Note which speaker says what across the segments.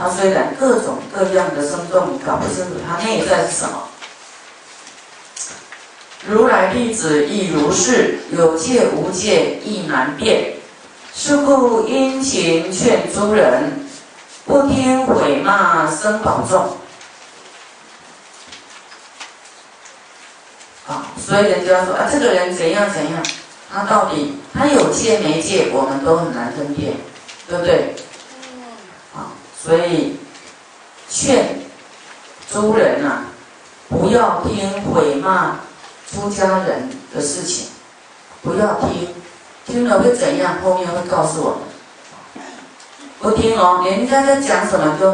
Speaker 1: 他虽然各种各样的生动，搞不清楚他内在是什么。如来弟子亦如是，有戒无戒亦难辨。是故殷勤劝诸人，不听毁骂生保重。啊，所以人家说啊，这个人怎样怎样，他到底他有戒没戒，我们都很难分辨，对不对？所以劝诸人啊，不要听毁骂出家人的事情，不要听。听了会怎样？后面会告诉我们。不听哦，人家在讲什么就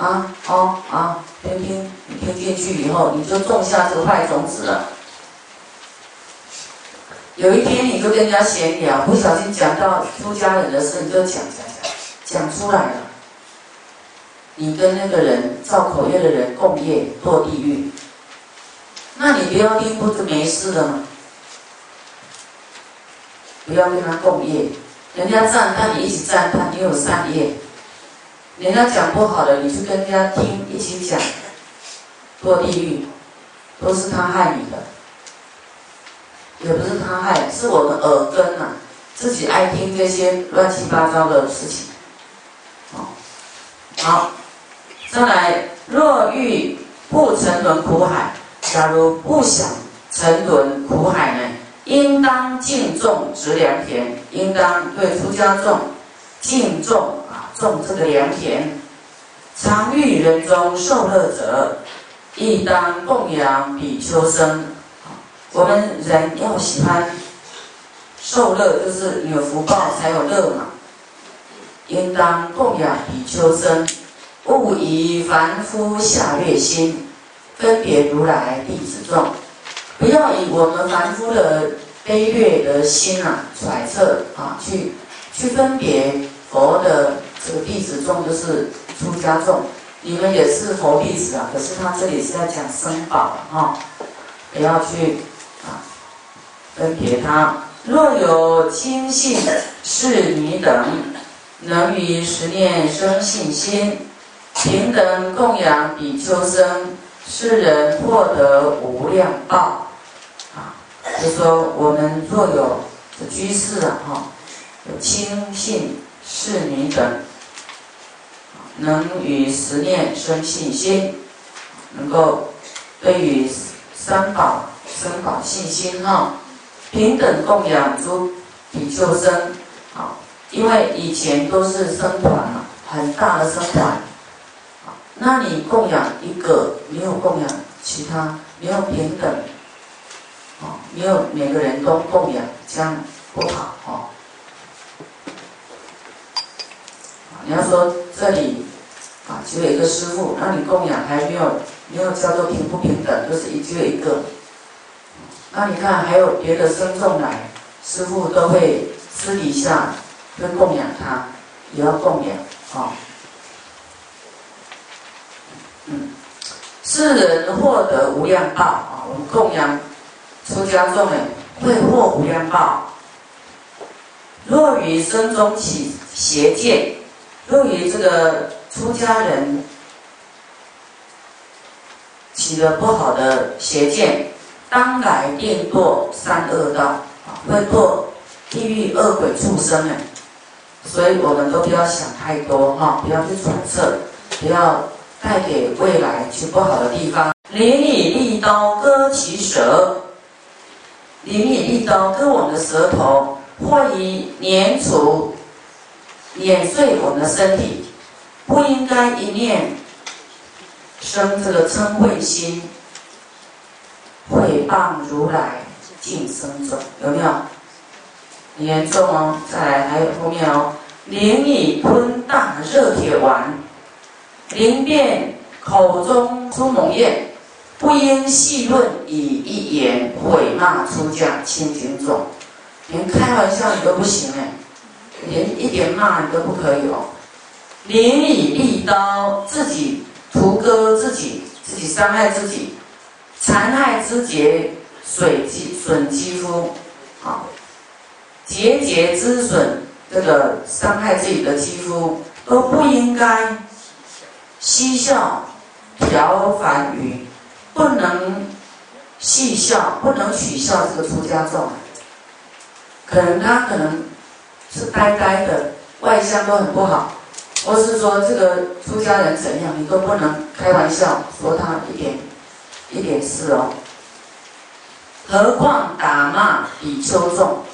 Speaker 1: 啊哦啊，听听，你听进去以后，你就种下这个坏种子了。有一天你就跟人家闲聊，不小心讲到出家人的事，你就讲讲，讲出来了。你跟那个人造口业的人共业堕地狱，那你不要听，不就没事了吗？不要跟他共业，人家赞叹你一起赞叹，你有善业。人家讲不好的，你去跟人家听，一起讲，堕地狱，都是他害你的，也不是他害，是我们耳根呐，自己爱听这些乱七八糟的事情。好，好，再来，若欲不沉沦苦海，假如不想沉沦苦海呢？应当敬重植良田，应当对出家众敬重啊，种这个良田。常遇人中受乐者，亦当供养比丘僧。我们人要喜欢受乐，就是有福报才有乐嘛。应当供养比丘僧，勿以凡夫下劣心分别如来弟子众。不要以我们凡夫的卑劣的心啊，揣测啊，去去分别佛的这个弟子众，就是出家众，你们也是佛弟子啊。可是他这里是在讲生宝啊，不要去啊分别他。若有亲信是你等，能于十念生信心，平等供养比丘僧，世人获得无量报。就说我们若有居士啊，哈，有亲信侍女等，能与十念生信心，能够对于三宝生宝信心哈，平等供养诸比丘僧，好，因为以前都是僧团嘛，很大的僧团，那你供养一个，你有供养其他，没有平等。哦，没有每个人都供养，这样不好哦。你要说这里啊，只有一个师傅，那你供养还没有没有叫做平不平等，就是一只有一个。那你看还有别的僧众来，师傅都会私底下会供养他，也要供养哦。嗯，世人获得无量报啊，我们供养。出家众呢，会获无量报。若于身中起邪见，若于这个出家人起了不好的邪见，当来定堕三恶道啊，会堕地狱恶鬼畜生呢。所以我们都不要想太多哈，不要去揣测，不要带给未来去不好的地方。临以利刀割其舌。灵以利刀割我们的舌头，或以碾除、碾碎我们的身体，不应该一念生这个嗔恚心，毁谤如来净生者，有没有？严重哦！再来，还有后面哦。灵以吞大热铁丸，灵便口中出猛焰。不应细论以一言毁骂出家清净众，连开玩笑你都不行哎，连一点骂你都不可以哦。连以利刀自己屠割自己，自己伤害自己，残害肢节，损肌损肌肤，啊，节节之损，这个伤害自己的肌肤都不应该嬉笑调凡语，不能戏笑，不能取笑这个出家众。可能他可能是呆呆的，外向都很不好，或是说这个出家人怎样，你都不能开玩笑说他一点一点事哦。何况打骂比丘众，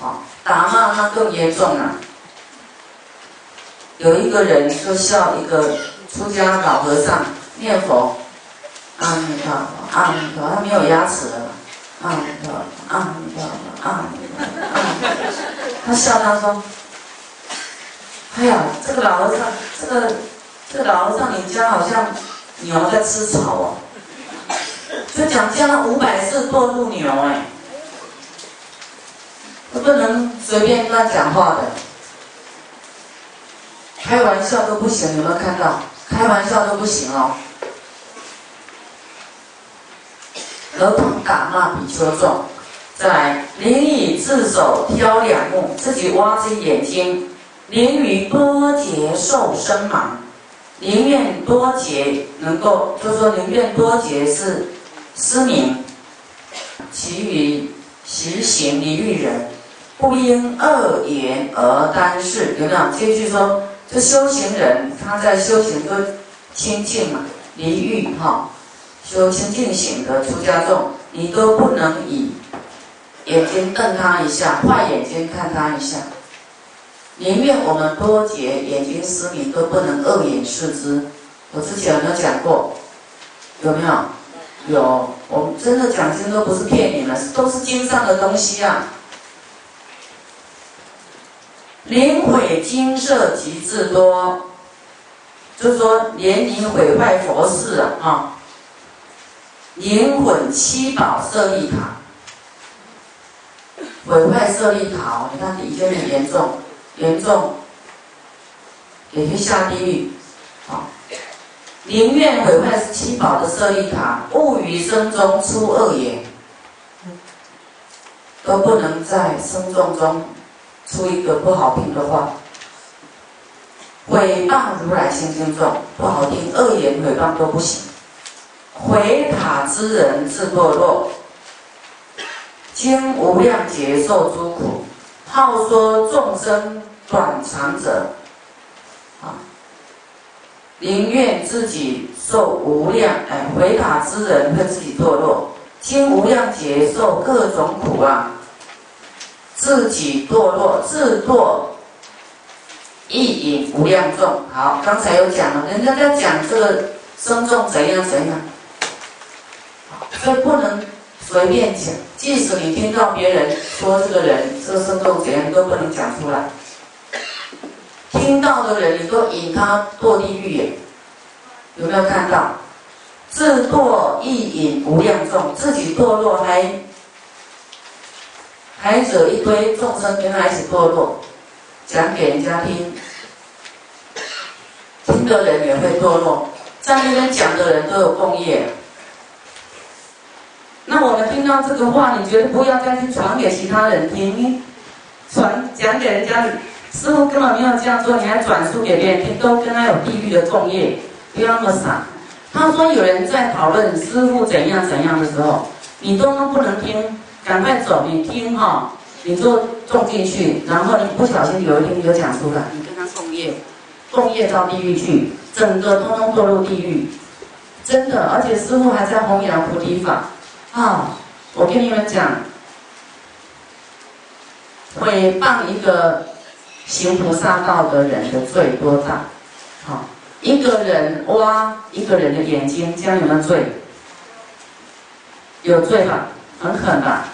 Speaker 1: 啊，打骂他更严重了。有一个人就笑一个出家老和尚念佛，阿弥陀佛，阿弥陀佛，他没有牙齿了，阿弥陀佛，阿弥陀佛，阿弥陀佛。他笑他说：“哎呀，这个老和尚，这个这个老和尚，你家好像牛在吃草哦。”就讲将五百次堕入牛哎，不能随便乱讲话的，开玩笑都不行，有没有看到？开玩笑都不行哦。何况打骂比丘重。再来，临以自手挑两目，自己挖自己眼睛，宁于多劫受身盲，宁愿多劫能够，就说宁愿多劫是失明，其余习行离欲人，不因恶言而担事。有没有？这句说，这修行人他在修行都清净嘛，离欲哈，修清净行的出家众，你都不能以。眼睛瞪他一下，坏眼睛看他一下，宁愿我们多劫眼睛失明都不能恶眼视之。我之前有没有讲过？有没有？有。我们真的讲经都不是骗你们，都是经上的东西啊。灵毁精舍极至多，就是说连你毁坏佛事啊，啊，灵混七宝舍利塔。毁坏舍利塔，你看已经很严重，严重，也去下地狱，啊！宁愿毁坏七宝的舍利塔，勿于生中出恶言，都不能在生众中出一个不好听的话。毁谤如来心经众，不好听，恶言毁谤都不行。毁塔之人自堕落。经无量劫受诸苦，好说众生短长者，啊，宁愿自己受无量哎，毁塔之人会自己堕落，经无量劫受各种苦啊，自己堕落，自堕意淫无量众。好，刚才有讲了，人家在讲这个生众怎样怎样，所以不能。随便讲，即使你听到别人说这个人这个生动怎样，都不能讲出来。听到的人，你都引他堕地狱？有没有看到？自堕意淫无量众，自己堕落还还惹一堆众生跟他一起堕落，讲给人家听，听的人也会堕落，在那边讲的人都有共业。那我们听到这个话，你觉得不要再去传给其他人听，传讲给人家，师傅根本没有这样做，你还转述给别人听，都跟他有地狱的共业，不要那么傻。他说有人在讨论师傅怎样怎样的时候，你都不能听，赶快走，你听哈，你就种进去，然后你不小心有一天你就讲出来，你跟他共业，共业到地狱去，整个通通堕入地狱，真的，而且师傅还在弘扬菩提法。啊，我跟你们讲，诽谤一个行菩萨道的人的罪多大？好，一个人挖一个人的眼睛，这样有没有罪？有罪吧？很狠吧？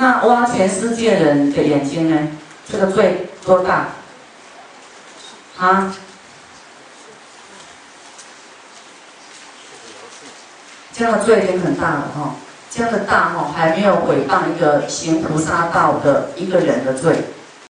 Speaker 1: 那挖全世界人的眼睛呢？这个罪多大？啊？这样的罪已经很大了哈，这样的大哈还没有毁谤一个行菩萨道的一个人的罪。